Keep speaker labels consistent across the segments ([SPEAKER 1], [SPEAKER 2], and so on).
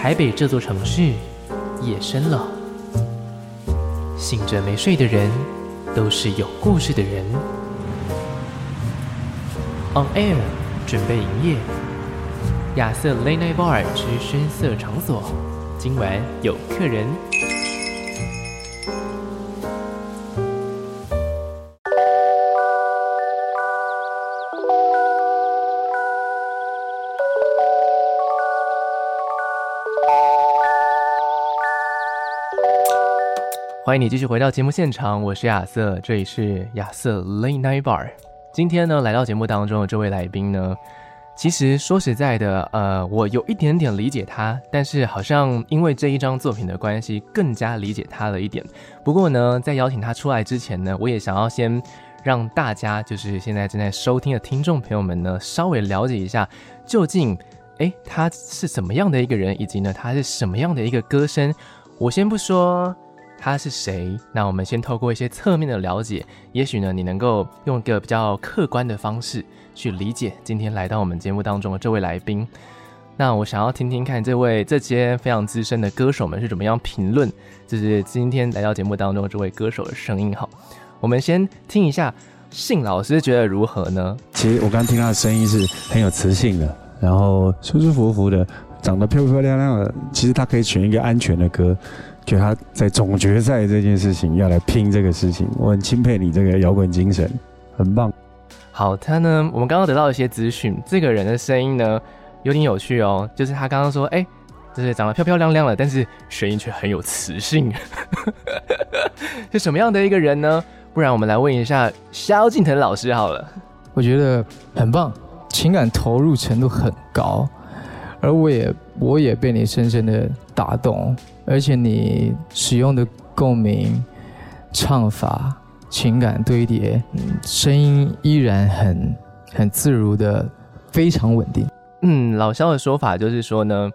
[SPEAKER 1] 台北这座城市夜深了，醒着没睡的人都是有故事的人。On air，准备营业。亚瑟 Late Night Bar 之声色场所，今晚有客人。欢迎你继续回到节目现场，我是亚瑟，这里是亚瑟 Late Night Bar。今天呢，来到节目当中的这位来宾呢，其实说实在的，呃，我有一点点理解他，但是好像因为这一张作品的关系，更加理解他了一点。不过呢，在邀请他出来之前呢，我也想要先让大家，就是现在正在收听的听众朋友们呢，稍微了解一下，究竟，诶，他是什么样的一个人，以及呢，他是什么样的一个歌声。我先不说。他是谁？那我们先透过一些侧面的了解，也许呢，你能够用一个比较客观的方式去理解今天来到我们节目当中的这位来宾。那我想要听听看这位这些非常资深的歌手们是怎么样评论，就是今天来到节目当中的这位歌手的声音。好，我们先听一下信老师觉得如何呢？
[SPEAKER 2] 其实我刚刚听他的声音是很有磁性的，然后舒舒服服的，长得漂漂亮亮的。其实他可以选一个安全的歌。觉得他在总决赛这件事情要来拼这个事情，我很钦佩你这个摇滚精神，很棒。
[SPEAKER 1] 好，他呢，我们刚刚得到一些资讯，这个人的声音呢有点有趣哦，就是他刚刚说，哎，就是长得漂漂亮亮的，但是声音却很有磁性，是什么样的一个人呢？不然我们来问一下萧敬腾老师好了。
[SPEAKER 3] 我觉得很棒，情感投入程度很高，而我也我也被你深深的打动。而且你使用的共鸣、唱法、情感堆叠，声音依然很很自如的，非常稳定。
[SPEAKER 1] 嗯，老萧的说法就是说呢，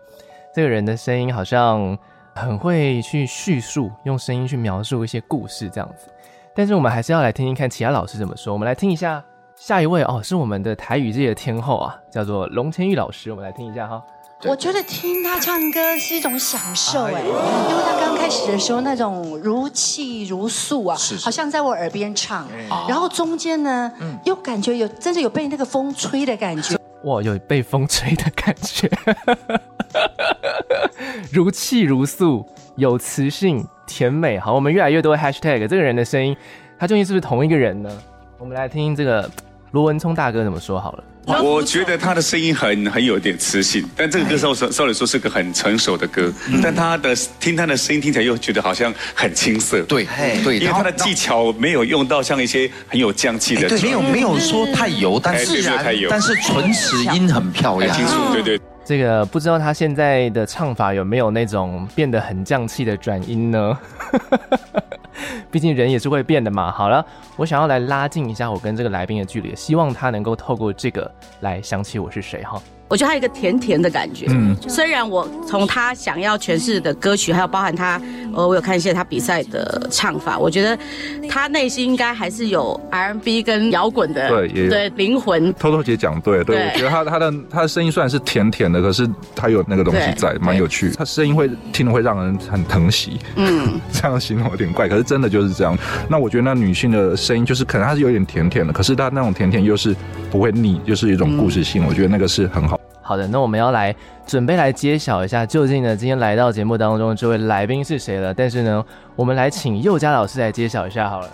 [SPEAKER 1] 这个人的声音好像很会去叙述，用声音去描述一些故事这样子。但是我们还是要来听听看其他老师怎么说。我们来听一下下一位哦，是我们的台语界的天后啊，叫做龙千玉老师。我们来听一下哈。
[SPEAKER 4] 我觉得听他唱歌是一种享受哎，因为他刚开始的时候那种如泣如诉啊，好像在我耳边唱，然后中间呢又感觉有真的有被那个风吹的感觉，
[SPEAKER 1] 哇，有被风吹的感觉，如泣如诉，有磁性，甜美。好，我们越来越多 hashtag，这个人的声音，他究竟是不是同一个人呢？我们来听听这个罗文聪大哥怎么说好了。
[SPEAKER 5] 我觉得他的声音很很有点磁性，但这个歌稍稍来说是个很成熟的歌，但他的听他的声音听起来又觉得好像很青涩，
[SPEAKER 6] 对，对，
[SPEAKER 5] 因为他的技巧没有用到像一些很有匠气的，
[SPEAKER 6] 对，没有没有说太油，但是但是唇齿音很漂亮，
[SPEAKER 5] 清楚，对对。
[SPEAKER 1] 这个不知道他现在的唱法有没有那种变得很匠气的转音呢？毕竟人也是会变的嘛。好了，我想要来拉近一下我跟这个来宾的距离，希望他能够透过这个来想起我是谁哈。
[SPEAKER 7] 我觉得他有一个甜甜的感觉，嗯，虽然我从他想要诠释的歌曲，还有包含他，呃，我有看一些他比赛的唱法，我觉得他内心应该还是有 R&B 跟摇滚的，
[SPEAKER 8] 对，也
[SPEAKER 7] 对灵魂。
[SPEAKER 8] 偷偷姐讲对，对，我觉得他他的他的声音虽然是甜甜的，可是他有那个东西在，蛮有趣。他声音会听得会让人很疼惜，嗯，这样形容有点怪，可是真的就是这样。那我觉得那女性的声音就是可能她是有点甜甜的，可是她那种甜甜又是不会腻，就是一种故事性，我觉得那个是很好。
[SPEAKER 1] 好的，那我们要来准备来揭晓一下，究竟呢今天来到节目当中的这位来宾是谁了？但是呢，我们来请宥嘉老师来揭晓一下好了。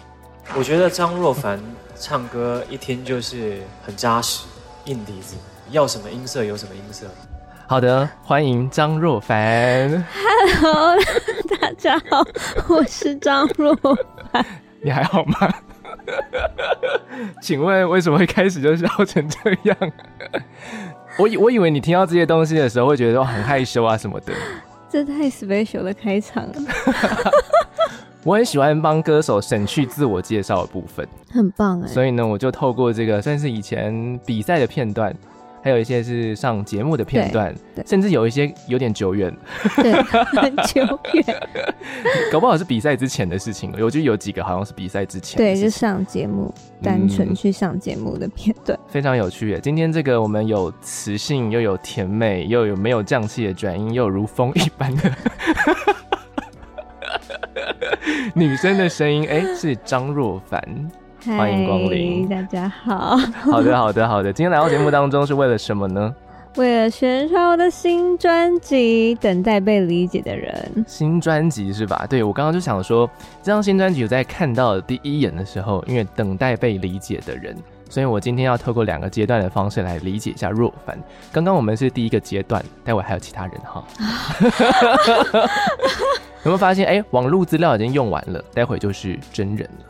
[SPEAKER 9] 我觉得张若凡唱歌一听就是很扎实，硬底子，要什么音色有什么音色。
[SPEAKER 1] 好的，欢迎张若凡。
[SPEAKER 10] Hello，大家好，我是张若凡。
[SPEAKER 1] 你还好吗？请问为什么会开始就笑成这样？我以我以为你听到这些东西的时候会觉得很害羞啊什么的，
[SPEAKER 10] 这太 special 的开场了。
[SPEAKER 1] 我很喜欢帮歌手省去自我介绍的部分，
[SPEAKER 10] 很棒哎。
[SPEAKER 1] 所以呢，我就透过这个算是以前比赛的片段，还有一些是上节目的片段，甚至有一些有点久远，
[SPEAKER 10] 对，很久远，
[SPEAKER 1] 搞不好是比赛之前的事情。我觉得有几个好像是比赛之前，
[SPEAKER 10] 对，就上节目，单纯去上节目的片段，
[SPEAKER 1] 嗯，非常有趣耶。今天这个我们有磁性，又有甜美，又有没有降气的转音，又有如风一般的 女生的声音，哎，是张若凡。欢迎光临，
[SPEAKER 10] 大家好。
[SPEAKER 1] 好的，好的，好的。今天来到节目当中是为了什么呢？
[SPEAKER 10] 为了宣传我的新专辑《等待被理解的人》。
[SPEAKER 1] 新专辑是吧？对，我刚刚就想说，这张新专辑我在看到第一眼的时候，因为等待被理解的人，所以我今天要透过两个阶段的方式来理解一下若凡。刚刚我们是第一个阶段，待会还有其他人哈。有没有发现？哎、欸，网络资料已经用完了，待会就是真人了。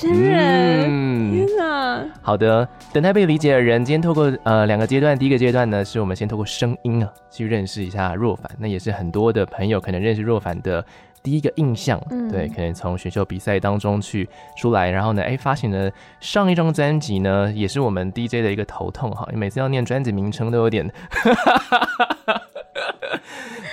[SPEAKER 10] 真人，嗯、天哪！
[SPEAKER 1] 好的，等待被理解的人，今天透过呃两个阶段，第一个阶段呢，是我们先透过声音啊，去认识一下若凡，那也是很多的朋友可能认识若凡的第一个印象，嗯、对，可能从选秀比赛当中去出来，然后呢，哎，发行了上一张专辑呢，也是我们 DJ 的一个头痛哈，你每次要念专辑名称都有点。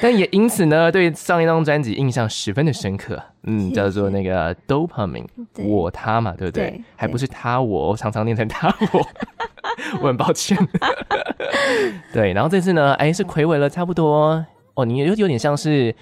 [SPEAKER 1] 但也因此呢，对上一张专辑印象十分的深刻，嗯，叫做那个 Dopamine，我他嘛，对不对？对，还不是他我，我常常念成他我，我很抱歉。对，然后这次呢，哎，是睽违了差不多哦，你有有点像是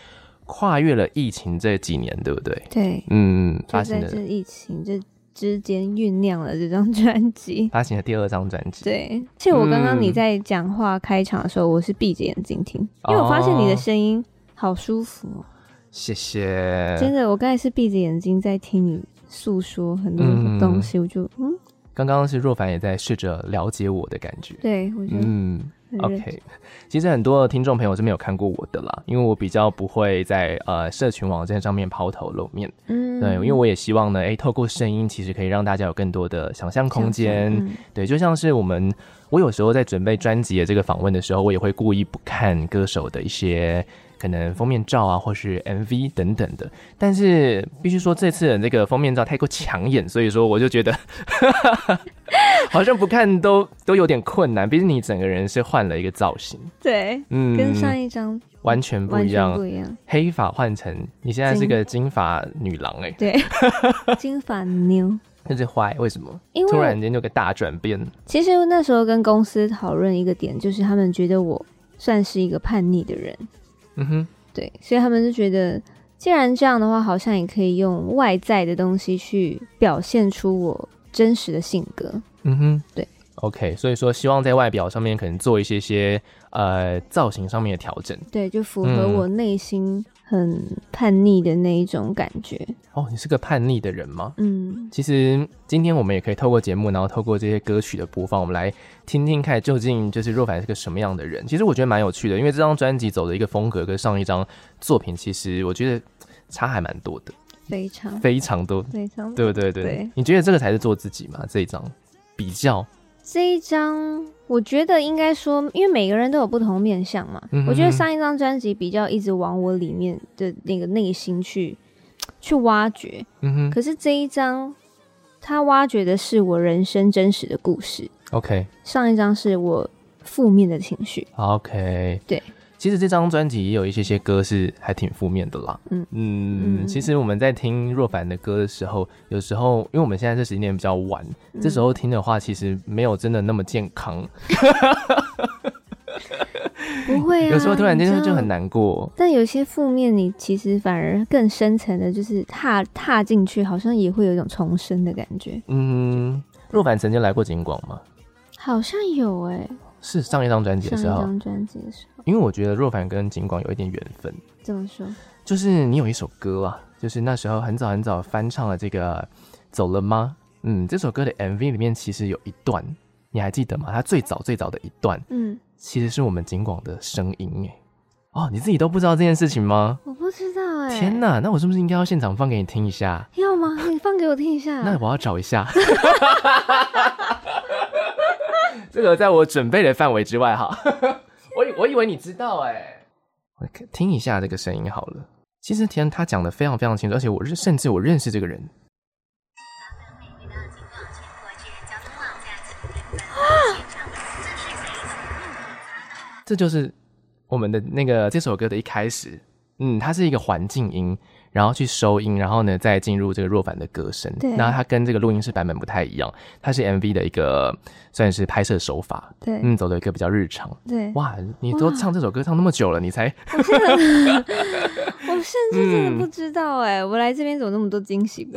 [SPEAKER 1] 跨越了疫情这几年，对不对？
[SPEAKER 10] 对，
[SPEAKER 1] 嗯，
[SPEAKER 10] 发生了疫情这。之间酝酿了这张专辑，
[SPEAKER 1] 发行了第二张专辑。
[SPEAKER 10] 对，其实我刚刚你在讲话开场的时候，我是闭着眼睛听，嗯、因为我发现你的声音好舒服哦。
[SPEAKER 1] 谢谢。
[SPEAKER 10] 真的，我刚才是闭着眼睛在听你诉说很多东西，嗯、我就嗯。
[SPEAKER 1] 刚刚是若凡也在试着了解我的感觉。
[SPEAKER 10] 对，我觉得嗯。
[SPEAKER 1] OK，其实很多的听众朋友是没有看过我的啦，因为我比较不会在呃社群网站上面抛头露面。嗯，对，因为我也希望呢，哎，透过声音，其实可以让大家有更多的想象空间。嗯、对，就像是我们，我有时候在准备专辑的这个访问的时候，我也会故意不看歌手的一些。可能封面照啊，或是 MV 等等的，但是必须说这次的那个封面照太过抢眼，所以说我就觉得 好像不看都都有点困难。毕竟你整个人是换了一个造型，
[SPEAKER 10] 对，嗯，跟上一张
[SPEAKER 1] 完全不一样，不一样。黑发换成你现在是个金发女郎哎、欸，
[SPEAKER 10] 对，金发妞，
[SPEAKER 1] 那是坏为什么？因为突然间有个大转变。
[SPEAKER 10] 其实那时候跟公司讨论一个点，就是他们觉得我算是一个叛逆的人。嗯哼，对，所以他们就觉得，既然这样的话，好像也可以用外在的东西去表现出我真实的性格。嗯哼，对
[SPEAKER 1] ，OK，所以说希望在外表上面可能做一些些呃造型上面的调整，
[SPEAKER 10] 对，就符合我内心很叛逆的那一种感觉。嗯、
[SPEAKER 1] 哦，你是个叛逆的人吗？嗯，其实今天我们也可以透过节目，然后透过这些歌曲的播放，我们来。听听看，究竟就是若凡是个什么样的人？其实我觉得蛮有趣的，因为这张专辑走的一个风格跟上一张作品，其实我觉得差还蛮多的，
[SPEAKER 10] 非常
[SPEAKER 1] 非常多，
[SPEAKER 10] 非常
[SPEAKER 1] 对不对？对，对你觉得这个才是做自己吗？这一张比较，
[SPEAKER 10] 这一张我觉得应该说，因为每个人都有不同面相嘛。我觉得上一张专辑比较一直往我里面的那个内心去去挖掘，嗯哼。可是这一张，他挖掘的是我人生真实的故事。
[SPEAKER 1] OK，
[SPEAKER 10] 上一张是我负面的情绪。
[SPEAKER 1] OK，
[SPEAKER 10] 对，
[SPEAKER 1] 其实这张专辑也有一些些歌是还挺负面的啦。嗯嗯，嗯其实我们在听若凡的歌的时候，有时候因为我们现在这时间点比较晚，嗯、这时候听的话，其实没有真的那么健康。
[SPEAKER 10] 不会啊，
[SPEAKER 1] 有时候突然间就很难过。
[SPEAKER 10] 但有些负面，你其实反而更深层的，就是踏踏进去，好像也会有一种重生的感觉。嗯，
[SPEAKER 1] 若凡曾经来过景广吗？
[SPEAKER 10] 好像有哎、欸，
[SPEAKER 1] 是上一张专辑的时候。
[SPEAKER 10] 上一张专辑的时候，
[SPEAKER 1] 因为我觉得若凡跟景广有一点缘分。
[SPEAKER 10] 怎么说？
[SPEAKER 1] 就是你有一首歌啊，就是那时候很早很早翻唱了这个《走了吗》。嗯，这首歌的 MV 里面其实有一段，你还记得吗？它最早最早的一段，嗯，其实是我们景广的声音哎。哦，你自己都不知道这件事情吗？
[SPEAKER 10] 我不知道哎。
[SPEAKER 1] 天哪，那我是不是应该要现场放给你听一下？
[SPEAKER 10] 要吗？你放给我听一下。
[SPEAKER 1] 那我要找一下。这个在我准备的范围之外哈，我以我以为你知道哎，我听一下这个声音好了。其实田他讲的非常非常清楚，而且我认甚至我认识这个人。这就是我们的那个这首歌的一开始，嗯，它是一个环境音。然后去收音，然后呢，再进入这个若凡的歌声。
[SPEAKER 10] 对，
[SPEAKER 1] 然后它跟这个录音室版本不太一样，它是 MV 的一个算是拍摄手法。
[SPEAKER 10] 对，
[SPEAKER 1] 嗯，走的一个比较日常。
[SPEAKER 10] 对，
[SPEAKER 1] 哇，你都唱这首歌唱那么久了，你才？
[SPEAKER 10] 我甚至真的不知道哎、嗯，我来这边怎么那么多惊喜？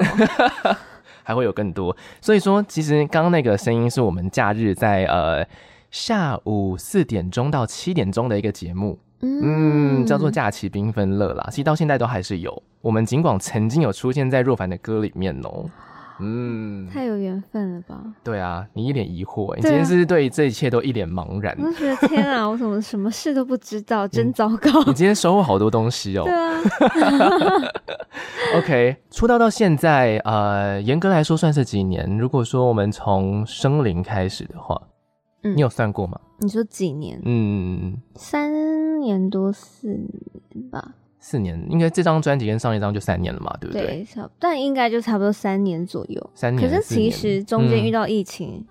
[SPEAKER 1] 还会有更多。所以说，其实刚刚那个声音是我们假日在呃下午四点钟到七点钟的一个节目。嗯，叫做假期缤纷乐啦，其实到现在都还是有。我们尽管曾经有出现在若凡的歌里面哦、喔，嗯，
[SPEAKER 10] 太有缘分了吧？
[SPEAKER 1] 对啊，你一脸疑惑、欸，你今天是对这一切都一脸茫然？
[SPEAKER 10] 我觉得天啊，我怎么什么事都不知道，真糟糕！
[SPEAKER 1] 你今天收获好多东西哦、喔。
[SPEAKER 10] 对啊。
[SPEAKER 1] OK，出道到现在，呃，严格来说算是几年？如果说我们从生灵开始的话。你有算过吗？
[SPEAKER 10] 你说几年？
[SPEAKER 1] 嗯，
[SPEAKER 10] 三年多四年吧。
[SPEAKER 1] 四年，应该这张专辑跟上一张就三年了嘛，对不对？
[SPEAKER 10] 对，但应该就差不多三年左右。
[SPEAKER 1] 三年。
[SPEAKER 10] 可是其实中间遇到疫情，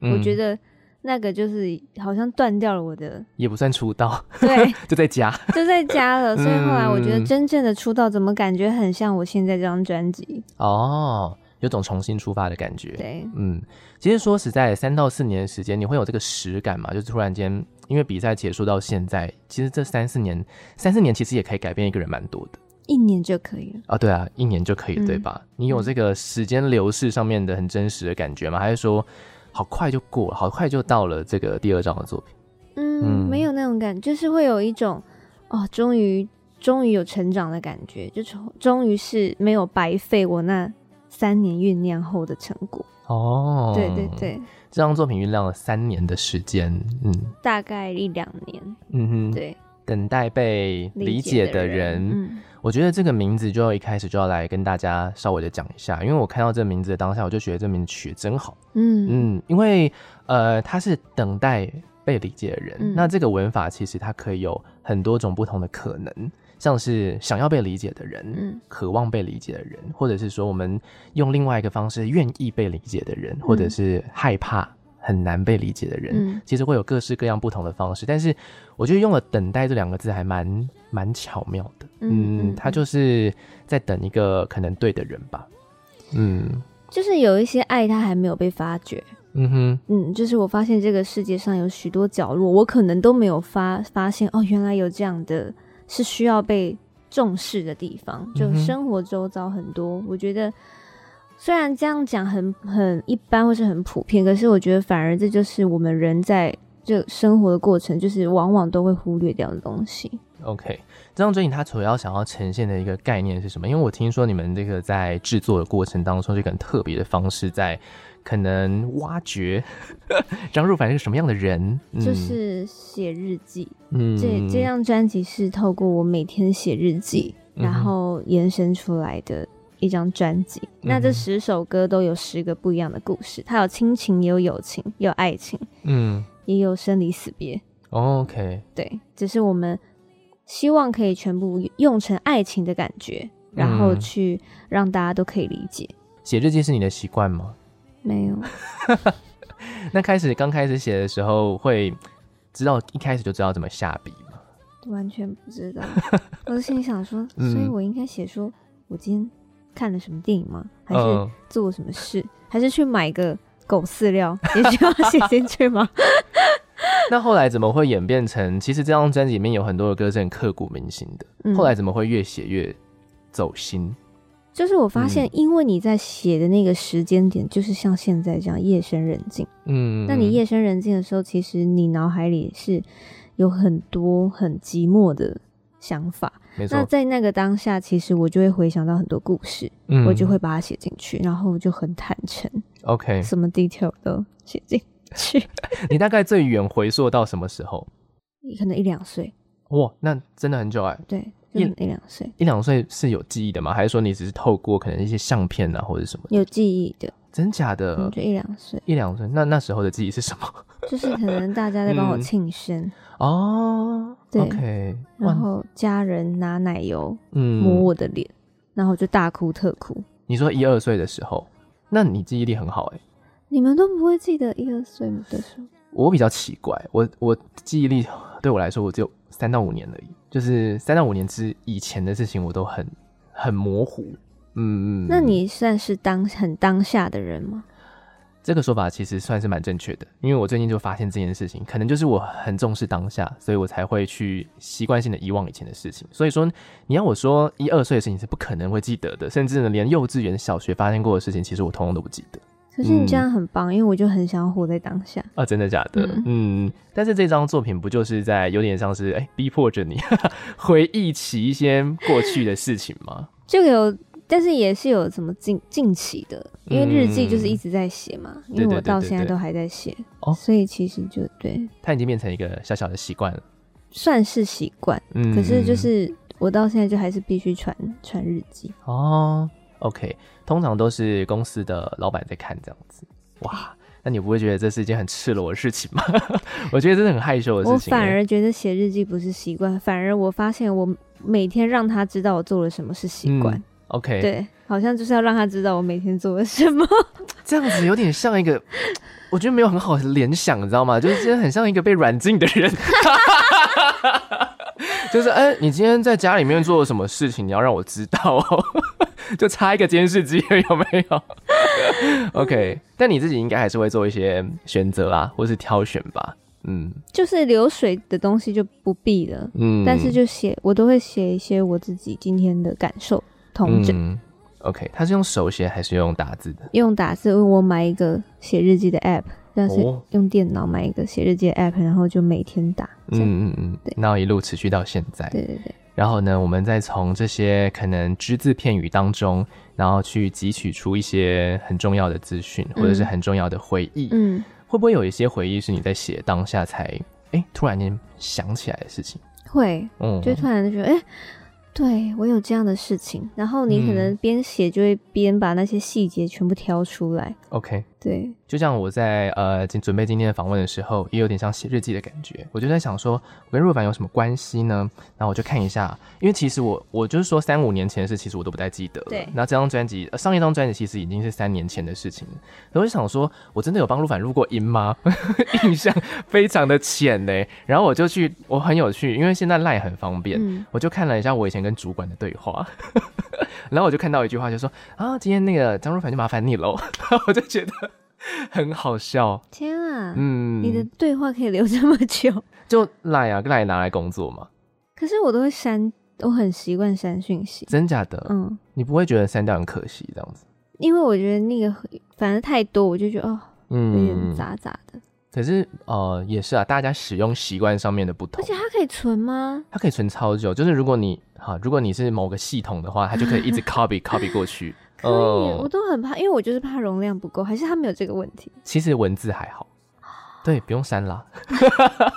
[SPEAKER 10] 嗯，我觉得那个就是好像断掉了我的。
[SPEAKER 1] 也不算出道，
[SPEAKER 10] 对，
[SPEAKER 1] 就在家，
[SPEAKER 10] 就在家了。所以后来我觉得真正的出道，怎么感觉很像我现在这张专辑？
[SPEAKER 1] 哦。有种重新出发的感觉。
[SPEAKER 10] 对，
[SPEAKER 1] 嗯，其实说实在，三到四年的时间，你会有这个实感嘛？就是突然间，因为比赛结束到现在，其实这三四年，三四年其实也可以改变一个人蛮多的。
[SPEAKER 10] 一年就可以了
[SPEAKER 1] 啊？对啊，一年就可以，嗯、对吧？你有这个时间流逝上面的很真实的感觉吗？还是说，好快就过了，好快就到了这个第二张的作品？
[SPEAKER 10] 嗯，嗯没有那种感觉，就是会有一种哦，终于，终于有成长的感觉，就终终于是没有白费我那。三年酝酿后的成果
[SPEAKER 1] 哦，
[SPEAKER 10] 对对对，
[SPEAKER 1] 这张作品酝酿了三年的时间，嗯，
[SPEAKER 10] 大概一两年，
[SPEAKER 1] 嗯哼，
[SPEAKER 10] 对，
[SPEAKER 1] 等待被理解的人，
[SPEAKER 10] 的人嗯，
[SPEAKER 1] 我觉得这个名字就要一开始就要来跟大家稍微的讲一下，因为我看到这个名字的当下，我就觉得这名字取得真好，
[SPEAKER 10] 嗯。
[SPEAKER 1] 嗯，因为呃，他是等待被理解的人，嗯，那这个文法其实它可以有很多种不同的可能。像是想要被理解的人，
[SPEAKER 10] 嗯，
[SPEAKER 1] 渴望被理解的人，或者是说我们用另外一个方式愿意被理解的人，或者是害怕很难被理解的人，
[SPEAKER 10] 嗯，
[SPEAKER 1] 其实会有各式各样不同的方式。但是我觉得用了“等待”这两个字还蛮蛮巧妙的，嗯，他就是在等一个可能对的人吧，嗯，
[SPEAKER 10] 就是有一些爱他还没有被发掘，
[SPEAKER 1] 嗯哼，
[SPEAKER 10] 嗯，就是我发现这个世界上有许多角落，我可能都没有发发现哦，原来有这样的。是需要被重视的地方，就生活周遭很多。嗯、我觉得虽然这样讲很很一般或是很普遍，可是我觉得反而这就是我们人在这生活的过程，就是往往都会忽略掉的东西。
[SPEAKER 1] OK，这张专辑它主要想要呈现的一个概念是什么？因为我听说你们这个在制作的过程当中，这个很特别的方式在。可能挖掘 张若凡是什么样的人，
[SPEAKER 10] 嗯、就是写日记。
[SPEAKER 1] 嗯，
[SPEAKER 10] 这这张专辑是透过我每天写日记，嗯，然后延伸出来的一张专辑，嗯。那这十首歌都有十个不一样的故事，它有亲情，也有友情，也有爱情，
[SPEAKER 1] 嗯，
[SPEAKER 10] 也有生离死别。
[SPEAKER 1] OK，
[SPEAKER 10] 对，只是我们希望可以全部用成爱情的感觉，然后去让大家都可以理解。
[SPEAKER 1] 写日记是你的习惯吗？
[SPEAKER 10] 没有。
[SPEAKER 1] 那开始刚开始写的时候，会知道一开始就知道怎么下笔吗？
[SPEAKER 10] 完全不知道。我心里想说，所以我应该写说，我今天看了什么电影吗？还是做什么事？还是去买个狗饲料，也需要写进去吗？
[SPEAKER 1] 那后来怎么会演变成？其实这张专辑里面有很多的歌是很刻骨铭心的。嗯。后来怎么会越写越走心？
[SPEAKER 10] 就是我发现，因为你在写的那个时间点，就是像现在这样夜深人静。
[SPEAKER 1] 嗯，
[SPEAKER 10] 那你夜深人静的时候，其实你脑海里是有很多很寂寞的想法。
[SPEAKER 1] 没错。
[SPEAKER 10] 那在那个当下，其实我就会回想到很多故事，
[SPEAKER 1] 嗯，
[SPEAKER 10] 我就会把它写进去，然后就很坦诚。
[SPEAKER 1] OK，
[SPEAKER 10] 什么 detail 都写进去。
[SPEAKER 1] 你大概最远回溯到什么时候？
[SPEAKER 10] 可能一两岁。
[SPEAKER 1] 哇，那真的很久哎。
[SPEAKER 10] 对。一一两岁，
[SPEAKER 1] 一两岁是有记忆的吗？还是说你只是透过可能一些相片啊，或者什么？
[SPEAKER 10] 有记忆的，
[SPEAKER 1] 真假的？
[SPEAKER 10] 嗯、就一两岁，
[SPEAKER 1] 一两岁。那那时候的记忆是什么？
[SPEAKER 10] 就是可能大家在帮我庆生、
[SPEAKER 1] 嗯、哦，对，okay,
[SPEAKER 10] 然后家人拿奶油抹我的脸、嗯，然后就大哭特哭。
[SPEAKER 1] 你说一二岁的时候，那你记忆力很好哎、欸。
[SPEAKER 10] 你们都不会记得一二岁的时候？
[SPEAKER 1] 我比较奇怪，我我记忆力对我来说，我只有三到五年而已，就是三到五年之以前的事情，我都很很模糊。嗯嗯，
[SPEAKER 10] 那你算是当很当下的人吗？
[SPEAKER 1] 这个说法其实算是蛮正确的，因为我最近就发现这件事情，可能就是我很重视当下，所以我才会去习惯性的遗忘以前的事情。所以说，你要我说一二岁的事情是不可能会记得的，甚至呢，连幼稚园、小学发生过的事情，其实我通通都不记得。
[SPEAKER 10] 可是你这样很棒，嗯、因为我就很想要活在当下
[SPEAKER 1] 啊！真的假的？嗯，嗯，但是这张作品不就是在有点像是哎、欸，逼迫着你 回忆起一些过去的事情吗？
[SPEAKER 10] 就有。但是也是有什么近近期的，因为日记就是一直在写嘛，嗯、因为我到现在都还在写，哦所以其实就对，
[SPEAKER 1] 它已经变成一个小小的习惯了，
[SPEAKER 10] 算是习惯。嗯，可是就是我到现在就还是必须传传日记
[SPEAKER 1] 哦。OK，通常都是公司的老板在看这样子。哇，那你不会觉得这是一件很赤裸的事情吗？我觉得这是很害羞的事情。
[SPEAKER 10] 我反而觉得写日记不是习惯，反而我发现我每天让他知道我做了什么是习惯。嗯
[SPEAKER 1] OK，
[SPEAKER 10] 对，好像就是要让他知道我每天做了什么，
[SPEAKER 1] 这样子有点像一个，我觉得没有很好的联想，你知道吗？就是真的很像一个被软禁的人，就是哎、欸，你今天在家里面做了什么事情，你要让我知道哦，就差一个监视器有没有？OK，但你自己应该还是会做一些选择啦，或是挑选吧，嗯，
[SPEAKER 10] 就是流水的东西就不必了，嗯，但是就写，我都会写一些我自己今天的感受。同整、
[SPEAKER 1] 嗯、OK，他是用手写还是用打字的？
[SPEAKER 10] 用打字，我买一个写日记的 App，但是用电脑买一个写日记的 App，然后就每天打。
[SPEAKER 1] 嗯嗯嗯，对，然后一路持续到现在。
[SPEAKER 10] 对对对。
[SPEAKER 1] 然后呢，我们再从这些可能只字片语当中，然后去汲取出一些很重要的资讯，或者是很重要的回忆。嗯，会不会有一些回忆是你在写当下才哎、欸、突然间想起来的事情？
[SPEAKER 10] 会，嗯，就突然就觉得哎。欸对，我有这样的事情，然后你可能边写就会边把那些细节全部挑出来。
[SPEAKER 1] OK，
[SPEAKER 10] 对，
[SPEAKER 1] 就像我在呃准备今天的访问的时候，也有点像写日记的感觉。我就在想说，我跟若凡有什么关系呢？然后我就看一下，因为其实我我就是说三五年前的事，其实我都不太记得了。对，那这张专辑，呃，上一张专辑其实已经是三年前的事情了。然后我就想说，我真的有帮若凡录过音吗？印象非常的浅嘞。然后我就去，我很有趣，因为现在 LINE 很方便，嗯，我就看了一下我以前跟主管的对话，然后我就看到一句话，就说啊，今天那个张若凡就麻烦你喽，我就觉得很好笑。
[SPEAKER 10] 天啊，嗯，你的对话可以留这么久？
[SPEAKER 1] 就赖啊，赖拿来工作嘛。
[SPEAKER 10] 可是我都会删，我很习惯删讯息。
[SPEAKER 1] 真假的？嗯，你不会觉得删掉很可惜这样子？
[SPEAKER 10] 因为我觉得那个反正太多，我就觉得哦，嗯，有点杂杂的。
[SPEAKER 1] 可是，呃，也是啊，大家使用习惯上面的不同。
[SPEAKER 10] 而且它可以存吗？
[SPEAKER 1] 它可以存超久，就是如果你哈，如果你是某个系统的话，它就可以一直 copy copy 过去。
[SPEAKER 10] 可以，呃，我都很怕，因为我就是怕容量不够，还是他没有这个问题？
[SPEAKER 1] 其实文字还好，对，不用删啦。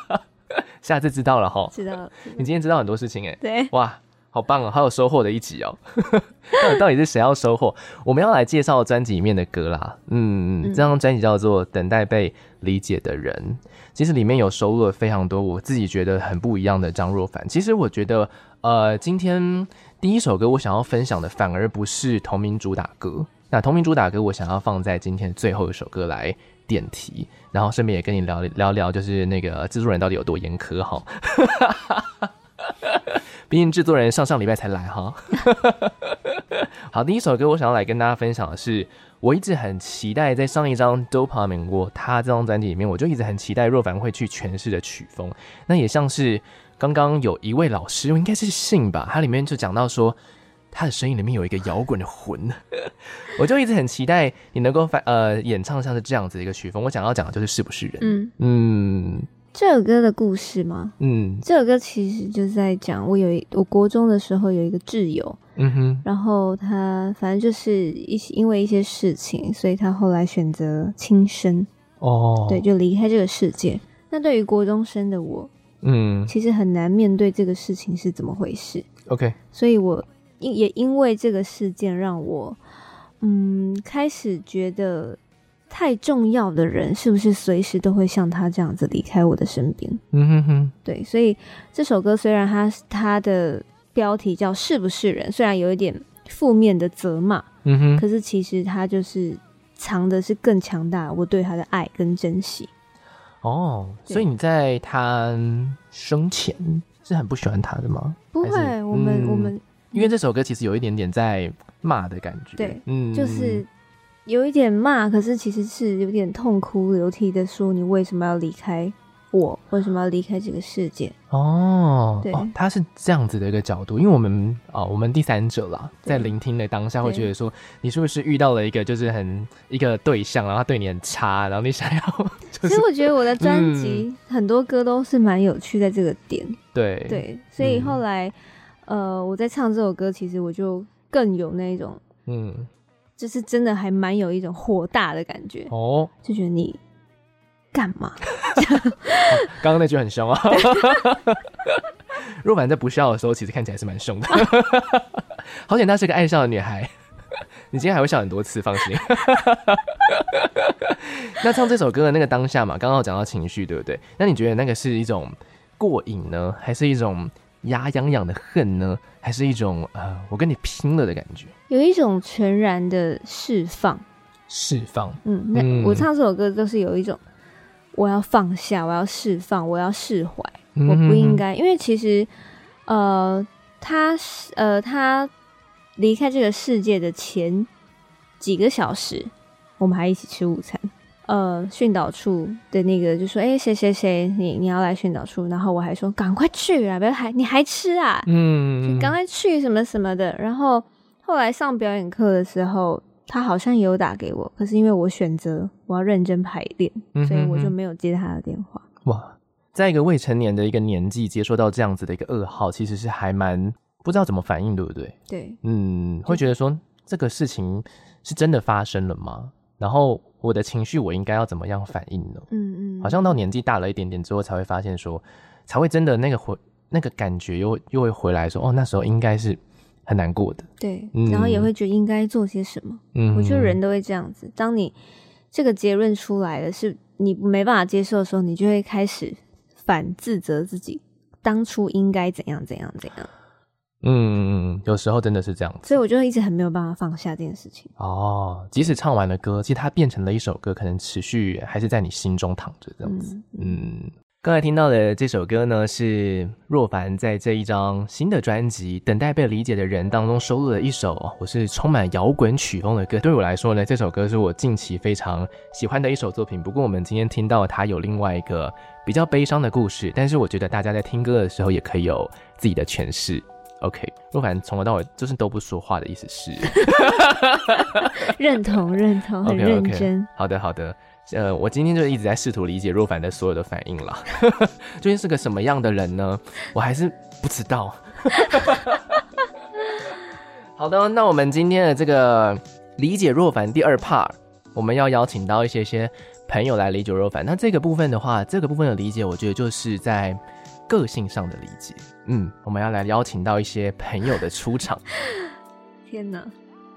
[SPEAKER 1] 下次知道了哈，
[SPEAKER 10] 知道了。
[SPEAKER 1] 你今天知道很多事情哎，
[SPEAKER 10] 对，
[SPEAKER 1] 哇。好棒哦，好有收获的一集哦！到底是谁要收获？我们要来介绍专辑里面的歌啦。嗯，这张专辑叫做《等待被理解的人》，其实里面有收录了非常多我自己觉得很不一样的张若凡。其实我觉得，呃，今天第一首歌我想要分享的反而不是同名主打歌。那同名主打歌我想要放在今天最后一首歌来点题，然后顺便也跟你聊聊聊，就是那个制作人到底有多严苛哈。毕竟制作人上上礼拜才来哈。好，第一首歌我想要来跟大家分享的是，我一直很期待在上一张《Dopamine》我他这张专辑里面，我就一直很期待若凡会去诠释的曲风。那也像是刚刚有一位老师，应该是信吧，他里面就讲到说，他的声音里面有一个摇滚的魂，我就一直很期待你能够呃演唱像是这样子的一个曲风。我想要讲的就是是不是人？嗯嗯。
[SPEAKER 10] 这首歌的故事吗？嗯，这首歌其实就是在讲我有一我国中的时候有一个挚友，嗯哼，然后他反正就是一些因为一些事情，所以他后来选择轻生，哦，对，就离开这个世界。那对于国中生的我，嗯，其实很难面对这个事情是怎么回事。
[SPEAKER 1] OK，
[SPEAKER 10] 所以我因也因为这个事件让我，嗯，开始觉得。太重要的人是不是随时都会像他这样子离开我的身边？嗯哼哼，对，所以这首歌虽然它它的标题叫是不是人，虽然有一点负面的责骂，嗯哼，可是其实它就是藏的是更强大我对他的爱跟珍惜。
[SPEAKER 1] 哦，所以你在他生前是很不喜欢他的吗？
[SPEAKER 10] 不会，我们、嗯、我们
[SPEAKER 1] 因为这首歌其实有一点点在骂的感觉，
[SPEAKER 10] 对，嗯，就是有一点骂，可是其实是有点痛哭流涕的说你为什么要离开。我为什么要离开这个世界？
[SPEAKER 1] 哦，
[SPEAKER 10] 对
[SPEAKER 1] 哦，他是这样子的一个角度，因为我们哦，我们第三者啦，在聆听的当下会觉得说，你是不是遇到了一个就是很一个对象，然后他对你很差，然后你想要、就是？
[SPEAKER 10] 其实我觉得我的专辑很多歌都是蛮有趣，在这个点，
[SPEAKER 1] 嗯、对
[SPEAKER 10] 对，所以后来、嗯、呃，我在唱这首歌，其实我就更有那种嗯，就是真的还蛮有一种火大的感觉哦，就觉得你。干嘛？
[SPEAKER 1] 刚刚那句很凶啊！若凡在不笑的时候，其实看起来是蛮凶的。好险她是个爱笑的女孩。你今天还会笑很多次，放心。那唱这首歌的那个当下嘛，刚刚有讲到情绪，对不对？那你觉得那个是一种过瘾呢，还是一种牙痒痒的恨呢，还是一种呃，我跟你拼了的感觉？
[SPEAKER 10] 有一种全然的释放，
[SPEAKER 1] 释放。
[SPEAKER 10] 嗯，那我唱这首歌就是有一种。我要放下，我要释放，我要释怀，我不应该，因为其实，呃，他呃，他离开这个世界的前几个小时，我们还一起吃午餐。呃，训导处的那个就说：“哎、欸，谁谁谁，你你要来训导处？”然后我还说：“赶快去啊，不要还你还吃啊？嗯，赶快去什么什么的。”然后后来上表演课的时候。他好像也有打给我，可是因为我选择我要认真排练，嗯，所以我就没有接他的电话。
[SPEAKER 1] 哇，在一个未成年的一个年纪接收到这样子的一个噩耗，其实是还蛮不知道怎么反应，对不对？
[SPEAKER 10] 对，
[SPEAKER 1] 嗯，会觉得说这个事情是真的发生了吗？然后我的情绪我应该要怎么样反应呢？嗯嗯，好像到年纪大了一点点之后，才会发现说，才会真的那个回那个感觉又又会回来说，哦，那时候应该是。很难过的，
[SPEAKER 10] 对，然后也会觉得应该做些什么。嗯，我觉得人都会这样子。当你这个结论出来了，是你没办法接受的时候，你就会开始反自责自己，当初应该怎样怎样怎样。
[SPEAKER 1] 嗯嗯嗯，有时候真的是这样子。
[SPEAKER 10] 所以我就一直很没有办法放下这件事情。
[SPEAKER 1] 哦，即使唱完了歌，其实它变成了一首歌，可能持续还是在你心中躺着这样子。嗯。嗯刚才听到的这首歌呢，是若凡在这一张新的专辑《等待被理解的人》当中收录的一首，我是充满摇滚曲风的歌。对我来说呢，这首歌是我近期非常喜欢的一首作品。不过我们今天听到它有另外一个比较悲伤的故事，但是我觉得大家在听歌的时候也可以有自己的诠释。OK，若凡从头到尾就是都不说话的意思是？
[SPEAKER 10] 认同，认同，很认真。Okay, okay.
[SPEAKER 1] 好的，好的。呃，我今天就一直在试图理解若凡的所有的反应了，究竟是个什么样的人呢？我还是不知道。好的，那我们今天的这个理解若凡第二 part，我们要邀请到一些些朋友来理解若凡。那这个部分的话，这个部分的理解，我觉得就是在个性上的理解。嗯，我们要来邀请到一些朋友的出场。
[SPEAKER 10] 天哪！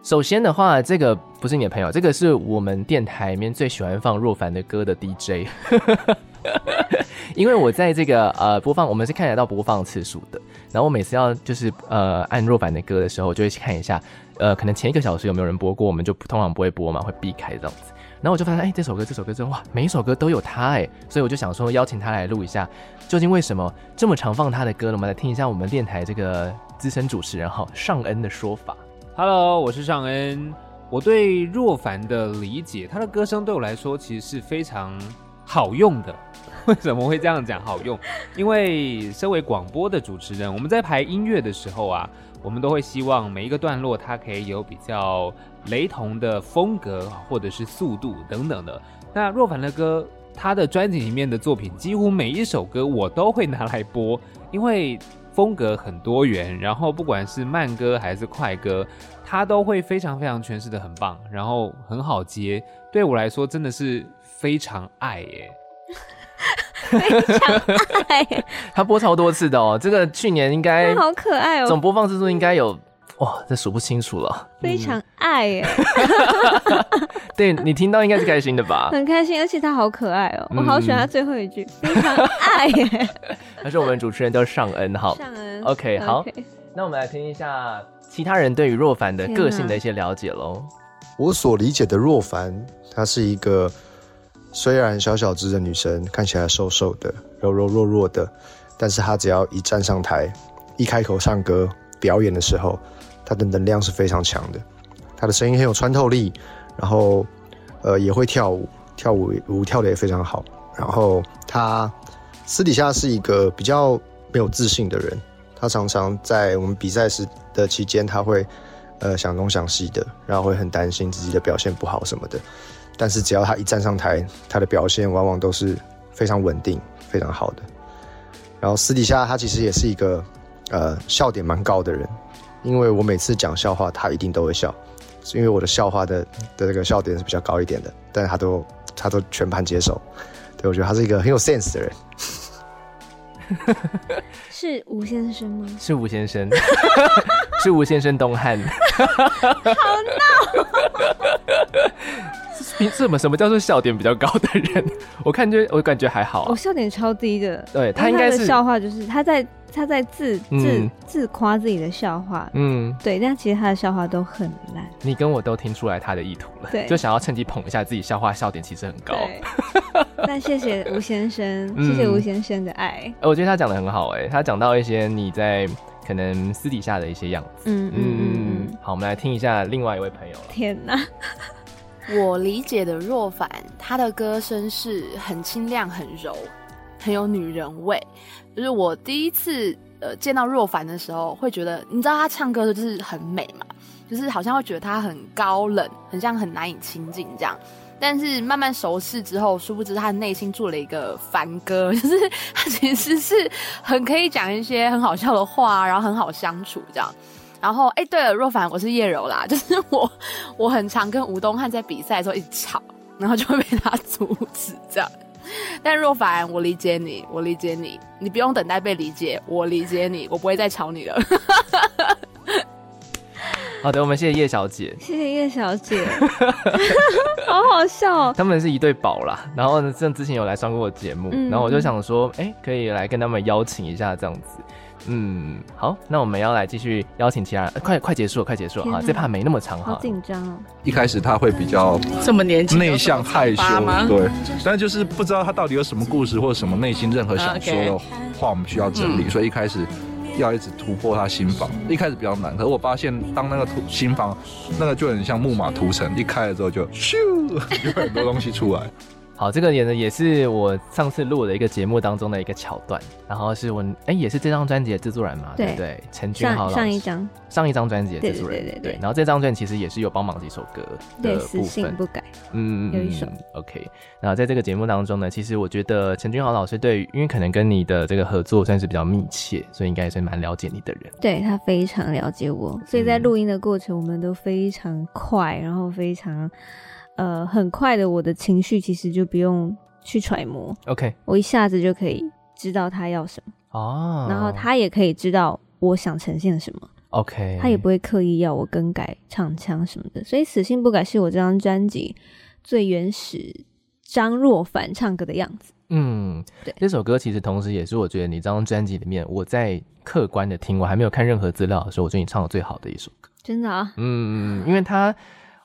[SPEAKER 1] 首先的话，这个不是你的朋友，这个是我们电台里面最喜欢放若凡的歌的 DJ。因为我在这个呃播放，我们是看得到播放次数的。然后我每次要就是呃按若凡的歌的时候，我就会去看一下，呃，可能前一个小时有没有人播过，我们就通常不会播嘛，会避开这样子。然后我就发现，哎，这首歌，这首歌，这哇，每一首歌都有他哎，所以我就想说邀请他来录一下，究竟为什么这么常放他的歌呢？我们来听一下我们电台这个资深主持人哈尚恩的说法。
[SPEAKER 11] Hello，我是尚恩。我对若凡的理解，他的歌声对我来说其实是非常好用的。为什么会这样讲好用？因为身为广播的主持人，我们在排音乐的时候啊，我们都会希望每一个段落它可以有比较雷同的风格或者是速度等等的。那若凡的歌，他的专辑里面的作品，几乎每一首歌我都会拿来播，因为。风格很多元，然后不管是慢歌还是快歌，他都会非常非常诠释的很棒，然后很好接。对我来说，真的是非常爱耶，
[SPEAKER 10] 非常爱。
[SPEAKER 1] 他播超多次的哦，这个去年应该
[SPEAKER 10] 好可爱哦，
[SPEAKER 1] 总播放次数应该有。哇，这数不清楚了。
[SPEAKER 10] 非常爱耶，
[SPEAKER 1] 对，你听到应该是开心的吧？
[SPEAKER 10] 很开心，而且他好可爱哦，我好喜欢他最后一句，非常爱耶。
[SPEAKER 1] 他是我们主持人叫尚恩，好，
[SPEAKER 10] 尚恩
[SPEAKER 1] ，OK，好，那我们来听一下其他人对于若凡的个性的一些了解喽。
[SPEAKER 12] 我所理解的若凡，她是一个虽然小小只的女生看起来瘦瘦的、柔柔弱弱的，但是她只要一站上台，一开口唱歌表演的时候，他的能量是非常强的。他的声音很有穿透力，然后呃也会跳舞，跳舞舞跳得也非常好。然后他私底下是一个比较没有自信的人，他常常在我们比赛时的期间，他会呃想东想西的，然后会很担心自己的表现不好什么的。但是只要他一站上台，他的表现往往都是非常稳定、非常好的。然后私底下他其实也是一个呃笑点蛮高的人，因为我每次讲笑话，他一定都会笑，是因为我的笑话的的这个笑点是比较高一点的，但是他都他都全盘接受。对，我觉得他是一个很有 sense 的人。
[SPEAKER 10] 是吴先生吗？
[SPEAKER 1] 是吴先生，是吴先生东汉。
[SPEAKER 10] 好闹。
[SPEAKER 1] 凭什么？什么叫做笑点比较高的人？我看就我感觉还好、啊。
[SPEAKER 10] 我笑点超低的。
[SPEAKER 1] 对他应该是
[SPEAKER 10] 笑话，就是他在他在自、嗯、自自夸自己的笑话。嗯，对，但其实他的笑话都很烂。
[SPEAKER 1] 你跟我都听出来他的意图了，
[SPEAKER 10] 对，
[SPEAKER 1] 就想要趁机捧一下自己笑话，笑点其实很高。
[SPEAKER 10] 但谢谢吴先生，谢谢吴先生的爱。
[SPEAKER 1] 嗯、我觉得他讲的很好、欸，哎，他讲到一些你在可能私底下的一些样子。嗯嗯嗯嗯。好，我们来听一下另外一位朋友。
[SPEAKER 10] 天哪！
[SPEAKER 13] 我理解的若凡，他的歌声是很清亮、很柔，很有女人味。就是我第一次呃见到若凡的时候，会觉得，你知道他唱歌的就是很美嘛，就是好像会觉得他很高冷，很像很难以亲近这样。但是慢慢熟识之后，殊不知他的内心住了一个凡哥，就是他其实是很可以讲一些很好笑的话，然后很好相处这样。然后，哎，对了，若凡，我是叶柔啦，就是我，我很常跟吴东汉在比赛的时候一直吵，然后就会被他阻止这样。但若凡，我理解你，我理解你，你不用等待被理解，我理解你，我不会再吵你了。
[SPEAKER 1] 好的，我们谢谢叶小姐，
[SPEAKER 10] 谢谢叶小姐，好好笑哦。
[SPEAKER 1] 他们是一对宝啦，然后呢，像之前有来上过节目，嗯、然后我就想说，哎，可以来跟他们邀请一下这样子。嗯，好，那我们要来继续邀请其他人，快快结束了，快结束了啊！这怕没那么长哈。
[SPEAKER 10] 好紧张哦。
[SPEAKER 8] 一开始他会比较
[SPEAKER 7] 这么年轻，
[SPEAKER 8] 内向害羞，对，但就是不知道他到底有什么故事或者什么内心任何想说的话，我们需要整理，所以一开始要一直突破他心房，一开始比较难。可是我发现，当那个突心房，那个就很像木马屠城，一开了之后就咻，有很多东西出来。
[SPEAKER 1] 好，这个也呢也是我上次录的一个节目当中的一个桥段，然后是我哎、欸、也是这张专辑的制作人嘛，对，对不对？陈君豪老师
[SPEAKER 10] 上一张
[SPEAKER 1] 上一张专辑的制作人，对对对，对，对，然后这张专辑其实也是有帮忙几首歌的部分，
[SPEAKER 10] 死性不改，
[SPEAKER 1] 嗯，
[SPEAKER 10] 有一首
[SPEAKER 1] OK。然后在这个节目当中呢，其实我觉得陈君豪老师对，因为可能跟你的这个合作算是比较密切，所以应该也是蛮了解你的人。
[SPEAKER 10] 对，他非常了解我，所以在录音的过程我们都非常快，然后非常呃很快的，我的情绪其实就不用。去揣摩
[SPEAKER 1] ，OK，
[SPEAKER 10] 我一下子就可以知道他要什么哦，oh. 然后他也可以知道我想呈现什么
[SPEAKER 1] ，OK，
[SPEAKER 10] 他也不会刻意要我更改唱腔什么的，所以死性不改是我这张专辑最原始张若凡唱歌的样子。
[SPEAKER 1] 嗯，对，这首歌其实同时也是我觉得你这张专辑里面，我在客观的听，我还没有看任何资料的时候，我觉得你唱的最好的一首歌。
[SPEAKER 10] 真的啊？
[SPEAKER 1] 嗯，因为他。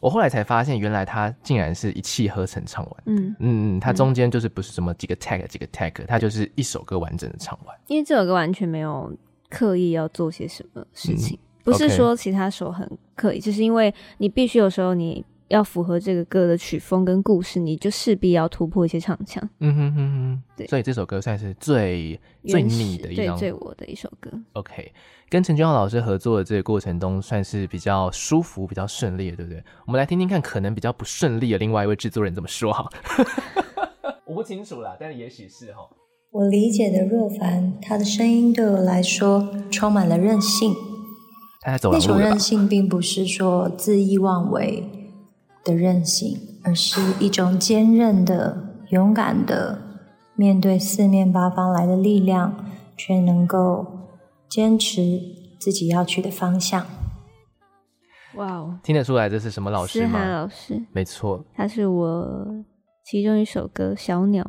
[SPEAKER 1] 我后来才发现，原来他竟然是一气呵成唱完。嗯嗯，他中间就是不是什么几个 tag 几个 tag，他就是一首歌完整的唱完。
[SPEAKER 10] 因为这首歌完全没有刻意要做些什么事情，嗯、不是说其他首很刻意，就.是因为你必须有时候你要符合这个歌的曲风跟故事，你就势必要突破一些唱腔。
[SPEAKER 1] 嗯哼哼哼，对，所以这首歌算是最最你的一张，
[SPEAKER 10] 最最我的一首歌。
[SPEAKER 1] OK。跟陈君豪老师合作的这个过程中，算是比较舒服、比较顺利的，对不对？我们来听听看，可能比较不顺利的另外一位制作人怎么说哈。我不清楚啦，但是也许是哈。
[SPEAKER 14] 我理解的若凡，他的声音对我来说充满了任性。
[SPEAKER 1] 他走
[SPEAKER 14] 那种任性，并不是说恣意妄为的韧性，而是一种坚韧的、勇敢的，面对四面八方来的力量，却能够。坚持自己要去的方向。
[SPEAKER 10] 哇哦，
[SPEAKER 1] 听得出来这是什么老师吗？
[SPEAKER 10] 思涵老师，
[SPEAKER 1] 没错，
[SPEAKER 10] 他是我其中一首歌《小鸟》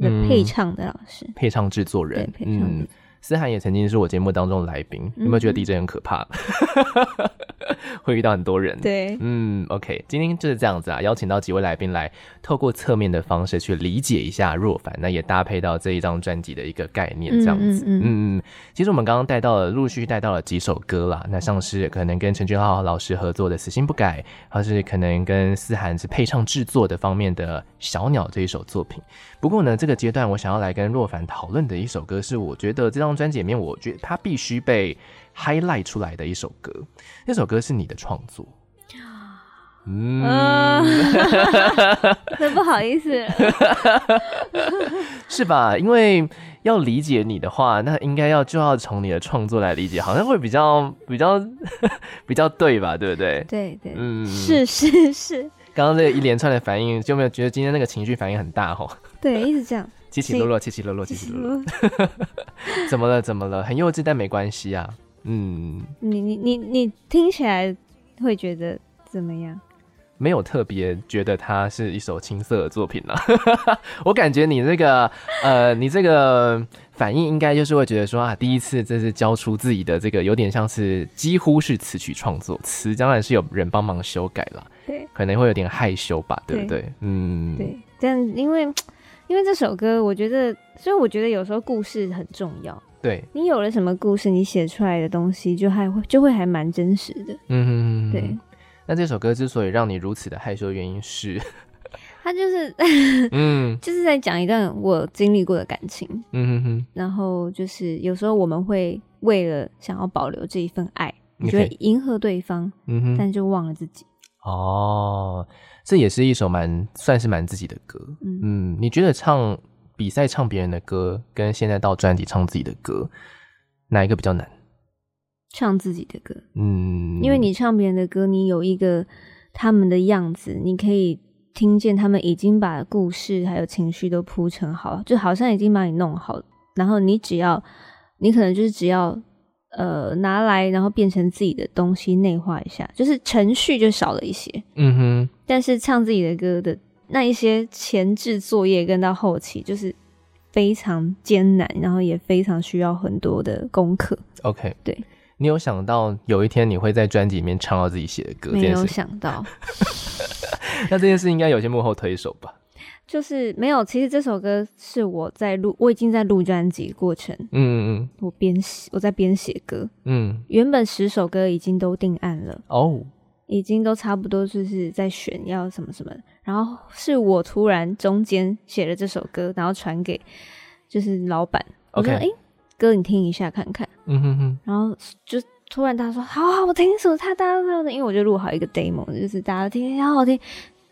[SPEAKER 10] 的配唱的老师，
[SPEAKER 1] 嗯、配唱制作人。
[SPEAKER 10] 对，配唱的。
[SPEAKER 1] 嗯，思涵也曾经是我节目当中的来宾、嗯。有没有觉得 DJ 很可怕？会遇到很多人。
[SPEAKER 10] 对，
[SPEAKER 1] 嗯，OK，今天就是这样子啊，邀请到几位来宾来，透过侧面的方式去理解一下若凡，那也搭配到这一张专辑的一个概念，这样子。嗯嗯，嗯，嗯，其实我们刚刚带到了，陆续带到了几首歌啦，那像是可能跟陈俊浩老师合作的《死心不改》，或是可能跟思涵是配唱制作的方面的《小鸟》这一首作品。不过呢，这个阶段我想要来跟若凡讨论的一首歌，是我觉得这张专辑里面，我觉得它必须被 highlight 出来的一首歌。那首歌是你的创作，
[SPEAKER 10] 嗯，那不好意思，
[SPEAKER 1] 是吧？因为要理解你的话，那应该要就要从你的创作来理解，好像会比较比较 比较对吧？对不对？
[SPEAKER 10] 对对，嗯，是是是。
[SPEAKER 1] 刚刚这一连串的反应，就没有觉得今天那个情绪反应很大吼？
[SPEAKER 10] 对，一直这样，
[SPEAKER 1] 起起落落，起起落落，起起落落。怎么了？怎么了？很幼稚，但没关系啊。嗯，
[SPEAKER 10] 你你你你听起来会觉得怎么样？
[SPEAKER 1] 没有特别觉得它是一首青涩的作品啊。我感觉你这个呃，你这个反应应该就是会觉得说啊，第一次这是交出自己的这个，有点像是几乎是词曲创作，词当然是有人帮忙修改了。对，可能会有点害羞吧，对不对？对嗯，
[SPEAKER 10] 对。但因为因为这首歌，我觉得，所以我觉得有时候故事很重要。
[SPEAKER 1] 对，
[SPEAKER 10] 你有了什么故事，你写出来的东西就还会就会还蛮真实的。
[SPEAKER 1] 嗯哼，
[SPEAKER 10] 对。
[SPEAKER 1] 那这首歌之所以让你如此的害羞，原因是，
[SPEAKER 10] 他就是嗯，就是在讲一段我经历过的感情。嗯哼哼。然后就是有时候我们会为了想要保留这一份爱，你觉得迎合对方，嗯哼，但就忘了自己。
[SPEAKER 1] 哦，这也是一首蛮算是蛮自己的歌。嗯，嗯，你觉得唱比赛唱别人的歌，跟现在到专辑唱自己的歌，哪一个比较难？
[SPEAKER 10] 唱自己的歌，嗯，因为你唱别人的歌，你有一个他们的样子，你可以听见他们已经把故事还有情绪都铺陈好了，就好像已经把你弄好，然后你只要，你可能就是只要。呃，拿来然后变成自己的东西，内化一下，就是程序就少了一些。嗯哼。但是唱自己的歌的那一些前置作业跟到后期，就是非常艰难，然后也非常需要很多的功课。
[SPEAKER 1] OK，
[SPEAKER 10] 对。
[SPEAKER 1] 你有想到有一天你会在专辑里面唱到自己写的歌？
[SPEAKER 10] 没有想到。
[SPEAKER 1] 那这件事应该有些幕后推手吧？
[SPEAKER 10] 就是没有，其实这首歌是我在录，我已经在录专辑过程。嗯嗯嗯，我边写，我在边写歌。嗯，原本十首歌已经都定案了哦，已经都差不多就是在选要什么什么。然后是我突然中间写了这首歌，然后传给就是老板，我说：“哎歌你听一下看看。”嗯哼哼，然后就突然他说：“好好，我听一首他大家的，因为我就录好一个 demo，就是大家听听好好听。”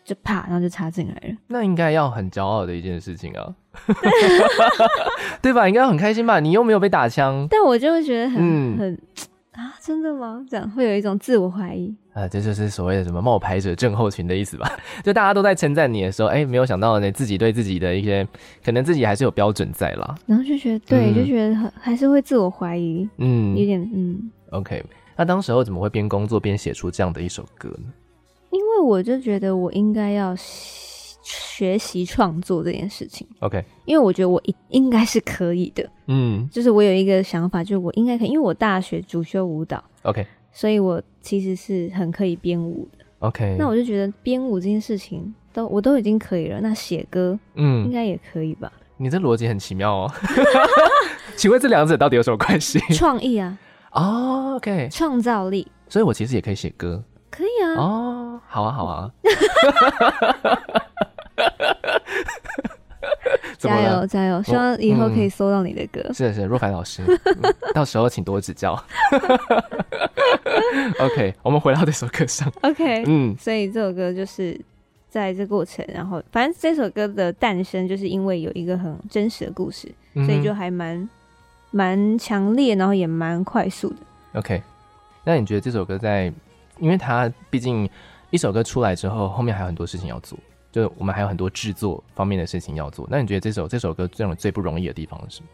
[SPEAKER 10] 就啪，然后就插进来了。
[SPEAKER 1] 那应该要很骄傲的一件事情啊，对吧？应该很开心吧？你又没有被打枪，
[SPEAKER 10] 但我就会觉得很、嗯、很啊，真的吗？这样会有一种自我怀疑
[SPEAKER 1] 啊，这就是所谓的什么冒牌者症候群的意思吧？就大家都在称赞你的时候，哎，没有想到呢，自己对自己的一些可能自己还是有标准在啦，
[SPEAKER 10] 然后就觉得对，嗯、就觉得还是会自我怀疑，嗯，有点嗯。
[SPEAKER 1] OK，那当时候怎么会边工作边写出这样的一首歌呢？
[SPEAKER 10] 因为我就觉得我应该要学习创作这件事情。
[SPEAKER 1] OK，
[SPEAKER 10] 因为我觉得我应应该是可以的。嗯，就是我有一个想法，就是我应该可以，因为我大学主修舞蹈。
[SPEAKER 1] OK，
[SPEAKER 10] 所以我其实是很可以编舞的。
[SPEAKER 1] OK，
[SPEAKER 10] 那我就觉得编舞这件事情都我都已经可以了，那写歌嗯应该也可以吧？
[SPEAKER 1] 你这逻辑很奇妙哦。请问这两者到底有什么关系？
[SPEAKER 10] 创意啊。
[SPEAKER 1] 哦，OK，
[SPEAKER 10] 创造力。
[SPEAKER 1] 所以我其实也可以写歌。
[SPEAKER 10] 可以啊！
[SPEAKER 1] 哦，好啊，好啊！
[SPEAKER 10] 加油，加油！希望以后可以搜到你的歌。
[SPEAKER 1] 是的，是的，若凡老师，到时候请多指教。OK，我们回到这首歌上。
[SPEAKER 10] OK，嗯，所以这首歌就是在这过程，然后反正这首歌的诞生，就是因为有一个很真实的故事，所以就还蛮蛮强烈，然后也蛮快速的。
[SPEAKER 1] OK，那你觉得这首歌在？因为它毕竟一首歌出来之后，后面还有很多事情要做，就我们还有很多制作方面的事情要做。那你觉得这首这首歌最让最不容易的地方是什么？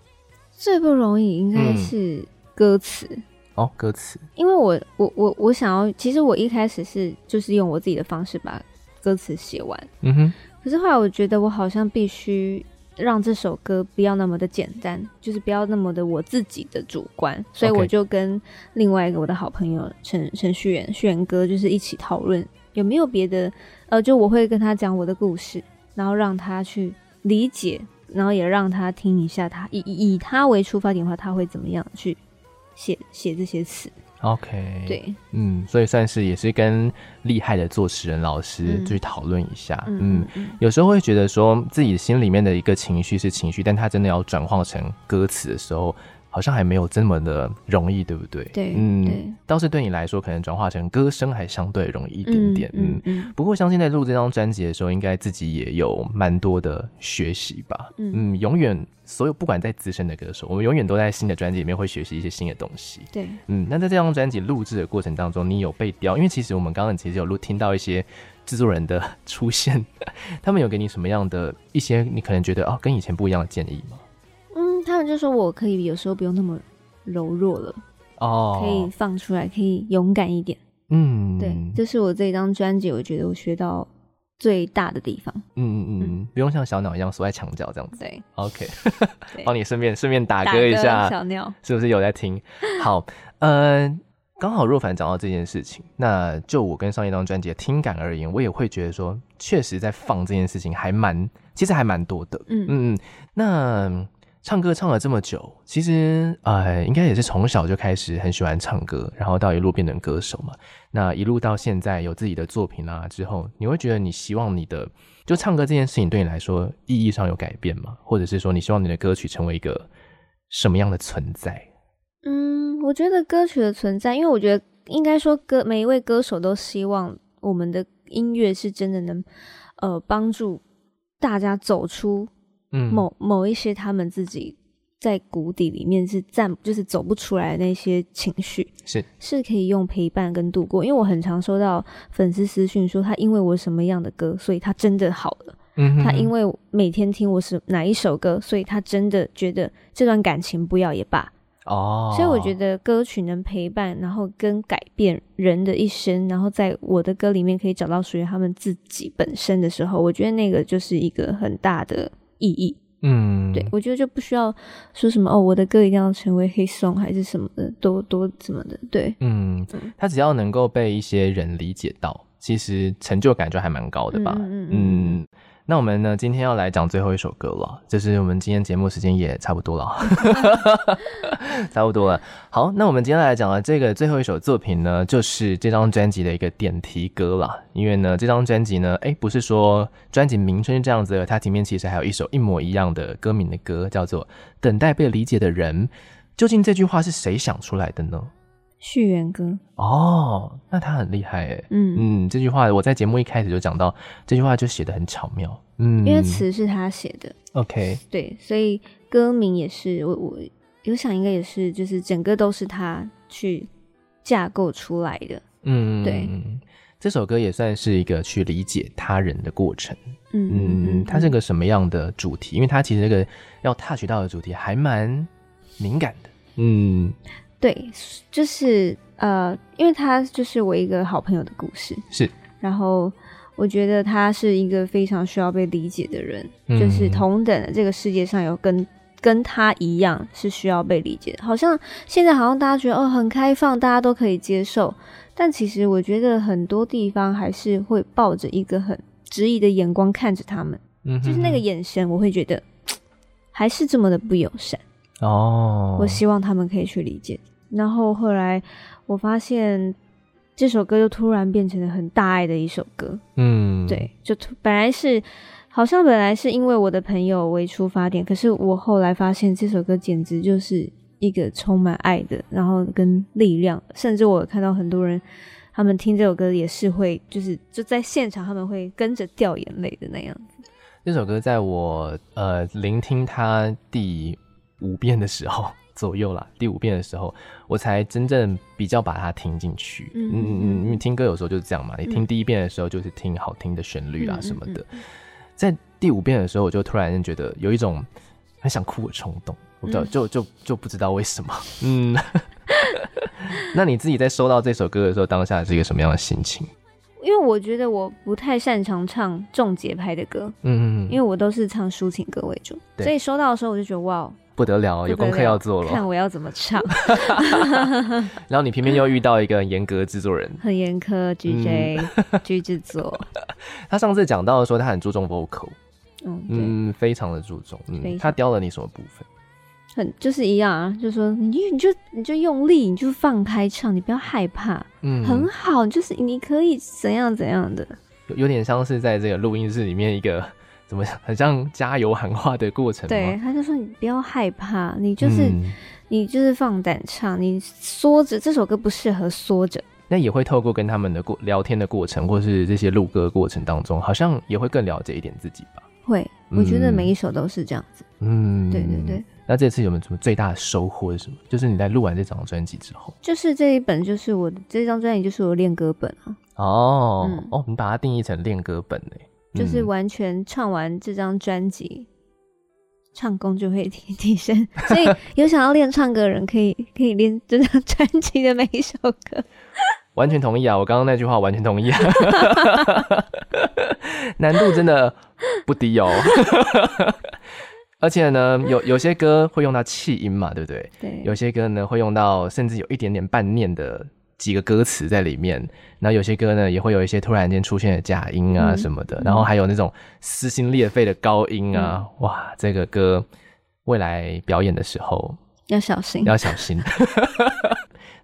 [SPEAKER 10] 最不容易应该是歌词、嗯、
[SPEAKER 1] 哦，歌词。
[SPEAKER 10] 因为我我我我想要，其实我一开始是就是用我自己的方式把歌词写完，嗯哼。可是后来我觉得我好像必须让这首歌不要那么的简单，就是不要那么的我自己的主观，所以我就跟另外一个我的好朋友陈陈旭元旭元哥就是一起讨论有没有别的，呃，就我会跟他讲我的故事，然后让他去理解，然后也让他听一下他以以他为出发点的话，他会怎么样去写写这些词。
[SPEAKER 1] OK，
[SPEAKER 10] 对，
[SPEAKER 1] 嗯，所以算是也是跟厉害的作词人老师去讨论一下，嗯，嗯，有时候会觉得说自己心里面的一个情绪是情绪，但他真的要转化成歌词的时候。好像还没有这么的容易，对不对？
[SPEAKER 10] 对，
[SPEAKER 1] 嗯，倒是对你来说，可能转化成歌声还相对容易一点点，嗯嗯。不过，相信在录这张专辑的时候，应该自己也有蛮多的学习吧，嗯，嗯，永远所有不管在资深的歌手，我们永远都在新的专辑里面会学习一些新的东西，
[SPEAKER 10] 对，
[SPEAKER 1] 嗯。那在这张专辑录制的过程当中，你有被雕？因为其实我们刚刚其实有录听到一些制作人的出现，他们有给你什么样的一些你可能觉得哦跟以前不一样的建议吗？
[SPEAKER 10] 他们就说我可以有时候不用那么柔弱了，
[SPEAKER 1] 哦，
[SPEAKER 10] 可以放出来，可以勇敢一点。
[SPEAKER 1] 嗯，
[SPEAKER 10] 对，这是我这一张专辑，我觉得我学到最大的地方。
[SPEAKER 1] 嗯嗯嗯，不用像小鸟一样缩在墙角这样子。
[SPEAKER 10] 对
[SPEAKER 1] ，OK，帮你顺便顺便打歌一下，
[SPEAKER 10] 小鸟
[SPEAKER 1] 是不是有在听？好，呃，刚好若凡讲到这件事情，那就我跟上一张专辑的听感而言，我也会觉得说，确实在放这件事情还蛮，其实还蛮多的。嗯嗯嗯，那。唱歌唱了这么久，其实呃，应该也是从小就开始很喜欢唱歌，然后到一路变成歌手嘛。那一路到现在有自己的作品啊之后，你会觉得你希望你的就唱歌这件事情对你来说意义上有改变吗？或者是说你希望你的歌曲成为一个什么样的存在？
[SPEAKER 10] 嗯，我觉得歌曲的存在，因为我觉得应该说歌每一位歌手都希望我们的音乐是真的能呃帮助大家走出。某某一些他们自己在谷底里面是站，就是走不出来的那些情绪，
[SPEAKER 1] 是
[SPEAKER 10] 是可以用陪伴跟度过。因为我很常收到粉丝私讯说，他因为我什么样的歌，所以他真的好了。嗯，他因为每天听我是哪一首歌，所以他真的觉得这段感情不要也罢。
[SPEAKER 1] 哦，
[SPEAKER 10] 所以我觉得歌曲能陪伴，然后跟改变人的一生，然后在我的歌里面可以找到属于他们自己本身的时候，我觉得那个就是一个很大的。意义，
[SPEAKER 1] 嗯，
[SPEAKER 10] 对，我觉得就不需要说什么哦，我的歌一定要成为 hit song 还是什么的，多多什么的，对，
[SPEAKER 1] 嗯，他只要能够被一些人理解到，其实成就感就还蛮高的吧，嗯嗯。嗯那我们呢，今天要来讲最后一首歌了，就是我们今天节目时间也差不多了，差不多了。好，那我们今天来讲的这个最后一首作品呢，就是这张专辑的一个点题歌了。因为呢，这张专辑呢，哎，不是说专辑名称是这样子的，它里面其实还有一首一模一样的歌名的歌，叫做《等待被理解的人》。究竟这句话是谁想出来的呢？
[SPEAKER 10] 旭元歌。
[SPEAKER 1] 哦，那他很厉害哎，嗯。嗯，这句话我在节目一开始就讲到，这句话就写的很巧妙，嗯，
[SPEAKER 10] 因为词是他写的
[SPEAKER 1] ，OK，
[SPEAKER 10] 对，所以歌名也是我我有想应该也是，就是整个都是他去架构出来的，
[SPEAKER 1] 嗯，
[SPEAKER 10] 对，
[SPEAKER 1] 这首歌也算是一个去理解他人的过程，
[SPEAKER 10] 嗯嗯嗯，
[SPEAKER 1] 它是个什么样的主题？因为它其实这个要 touch 到的主题还蛮敏感的，嗯。
[SPEAKER 10] 对，就是呃，因为他就是我一个好朋友的故事，
[SPEAKER 1] 是。
[SPEAKER 10] 然后我觉得他是一个非常需要被理解的人，嗯、就是同等的这个世界上有跟跟他一样是需要被理解的。好像现在好像大家觉得哦很开放，大家都可以接受，但其实我觉得很多地方还是会抱着一个很质疑的眼光看着他们，
[SPEAKER 1] 嗯，
[SPEAKER 10] 就是那个眼神，我会觉得 还是这么的不友善
[SPEAKER 1] 哦。
[SPEAKER 10] 我希望他们可以去理解。然后后来我发现这首歌就突然变成了很大爱的一首歌，
[SPEAKER 1] 嗯，
[SPEAKER 10] 对，就本来是好像本来是因为我的朋友为出发点，可是我后来发现这首歌简直就是一个充满爱的，然后跟力量，甚至我看到很多人他们听这首歌也是会就是就在现场他们会跟着掉眼泪的那样子。
[SPEAKER 1] 这首歌在我呃聆听它第五遍的时候。左右啦，第五遍的时候，我才真正比较把它听进去。嗯嗯嗯，因为听歌有时候就是这样嘛，你听第一遍的时候就是听好听的旋律啊什么的，在第五遍的时候，我就突然间觉得有一种很想哭的冲动，我不知道，就就就不知道为什么。嗯，那你自己在收到这首歌的时候，当下是一个什么样的心情？
[SPEAKER 10] 因为我觉得我不太擅长唱重节拍的歌，嗯嗯，因为我都是唱抒情歌为主，所以收到的时候我就觉得哇，
[SPEAKER 1] 不得了，有功课要做了，
[SPEAKER 10] 看我要怎么唱。
[SPEAKER 1] 然后你偏偏又遇到一个严格制作人，
[SPEAKER 10] 很严苛，GJ G 制作。
[SPEAKER 1] 他上次讲到说他很注重 vocal，嗯嗯，非常的注重，嗯，他雕了你什么部分？
[SPEAKER 10] 很就是一样啊，就是说你你就你就用力，你就放开唱，你不要害怕，嗯，很好，就是你可以怎样怎样的，
[SPEAKER 1] 有有点像是在这个录音室里面一个怎么讲，很像加油喊话的过程。
[SPEAKER 10] 对，他就说你不要害怕，你就是、嗯、你就是放胆唱，你缩着这首歌不适合缩着。
[SPEAKER 1] 那也会透过跟他们的过聊天的过程，或是这些录歌的过程当中，好像也会更了解一点自己吧。
[SPEAKER 10] 会，我觉得每一首都是这样子。嗯，对对对。
[SPEAKER 1] 那这次有没有什么最大的收获是什么？就是你在录完这张专辑之后，
[SPEAKER 10] 就是这一本，就是我的这张专辑，就是我练歌本啊。
[SPEAKER 1] 哦，嗯、哦，你把它定义成练歌本呢？
[SPEAKER 10] 就是完全唱完这张专辑，唱功就会提 提升。所以 有想要练唱歌的人，可以可以练这张专辑的每一首歌。
[SPEAKER 1] 完全同意啊！我刚刚那句话完全同意啊。难度真的不低哦。而且呢，有有些歌会用到气音嘛，对不对？
[SPEAKER 10] 对。
[SPEAKER 1] 有些歌呢会用到，甚至有一点点半念的几个歌词在里面。然后有些歌呢也会有一些突然间出现的假音啊什么的。嗯、然后还有那种撕心裂肺的高音啊，嗯、哇，这个歌未来表演的时候
[SPEAKER 10] 要小心，
[SPEAKER 1] 要小心。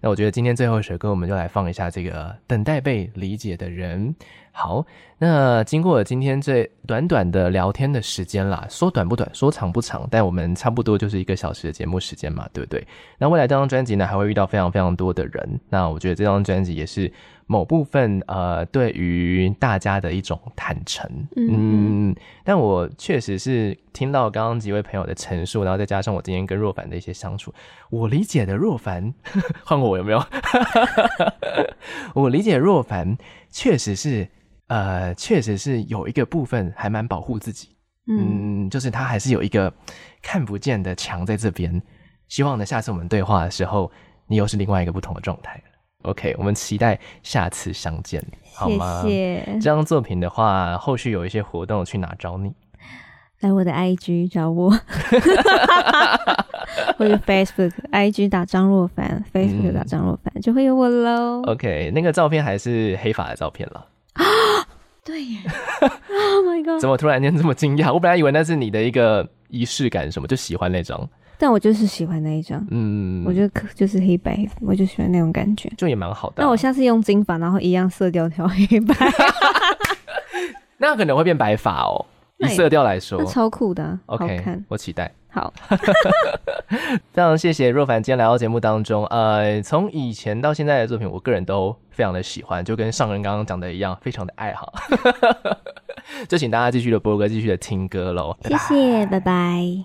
[SPEAKER 1] 那我觉得今天最后一首歌，我们就来放一下这个等待被理解的人。好，那经过了今天这短短的聊天的时间啦，说短不短，说长不长，但我们差不多就是一个小时的节目时间嘛，对不对？那未来这张专辑呢，还会遇到非常非常多的人。那我觉得这张专辑也是某部分呃，对于大家的一种坦诚。嗯，嗯，但我确实是听到刚刚几位朋友的陈述，然后再加上我今天跟若凡的一些相处，我理解的若凡，换过我有没有？我理解若凡确实是。呃，确实是有一个部分还蛮保护自己，嗯，嗯，就是他还是有一个看不见的墙在这边。希望呢，下次我们对话的时候，你又是另外一个不同的状态。OK，我们期待下次相见，好吗？谢谢。这张作品的话，后续有一些活动，去哪找你？
[SPEAKER 10] 来我的 IG 找我，或者 Facebook，IG 打张若凡，Facebook 打张若凡，嗯，就会有我喽。
[SPEAKER 1] OK，那个照片还是黑发的照片了。啊，
[SPEAKER 10] 对耶！Oh my god！
[SPEAKER 1] 怎么突然间这么惊讶？我本来以为那是你的一个仪式感，什么就喜欢那张。
[SPEAKER 10] 但我就是喜欢那一张，嗯，我觉得可就是黑白，我就喜欢那种感觉，
[SPEAKER 1] 就也蛮好的。
[SPEAKER 10] 那我下次用金发，然后一样色调调黑白，
[SPEAKER 1] 那可能会变白发哦。以色调来说，
[SPEAKER 10] 那超酷的，啊
[SPEAKER 1] ，OK，
[SPEAKER 10] 好看，
[SPEAKER 1] 我期待。
[SPEAKER 10] 好，
[SPEAKER 1] 非常谢谢若凡今天来到节目当中。呃，从以前到现在的作品，我个人都非常的喜欢，就跟上人刚刚讲的一样，非常的爱好。就请大家继续的播歌，继续的听歌喽。
[SPEAKER 10] 谢谢，拜拜。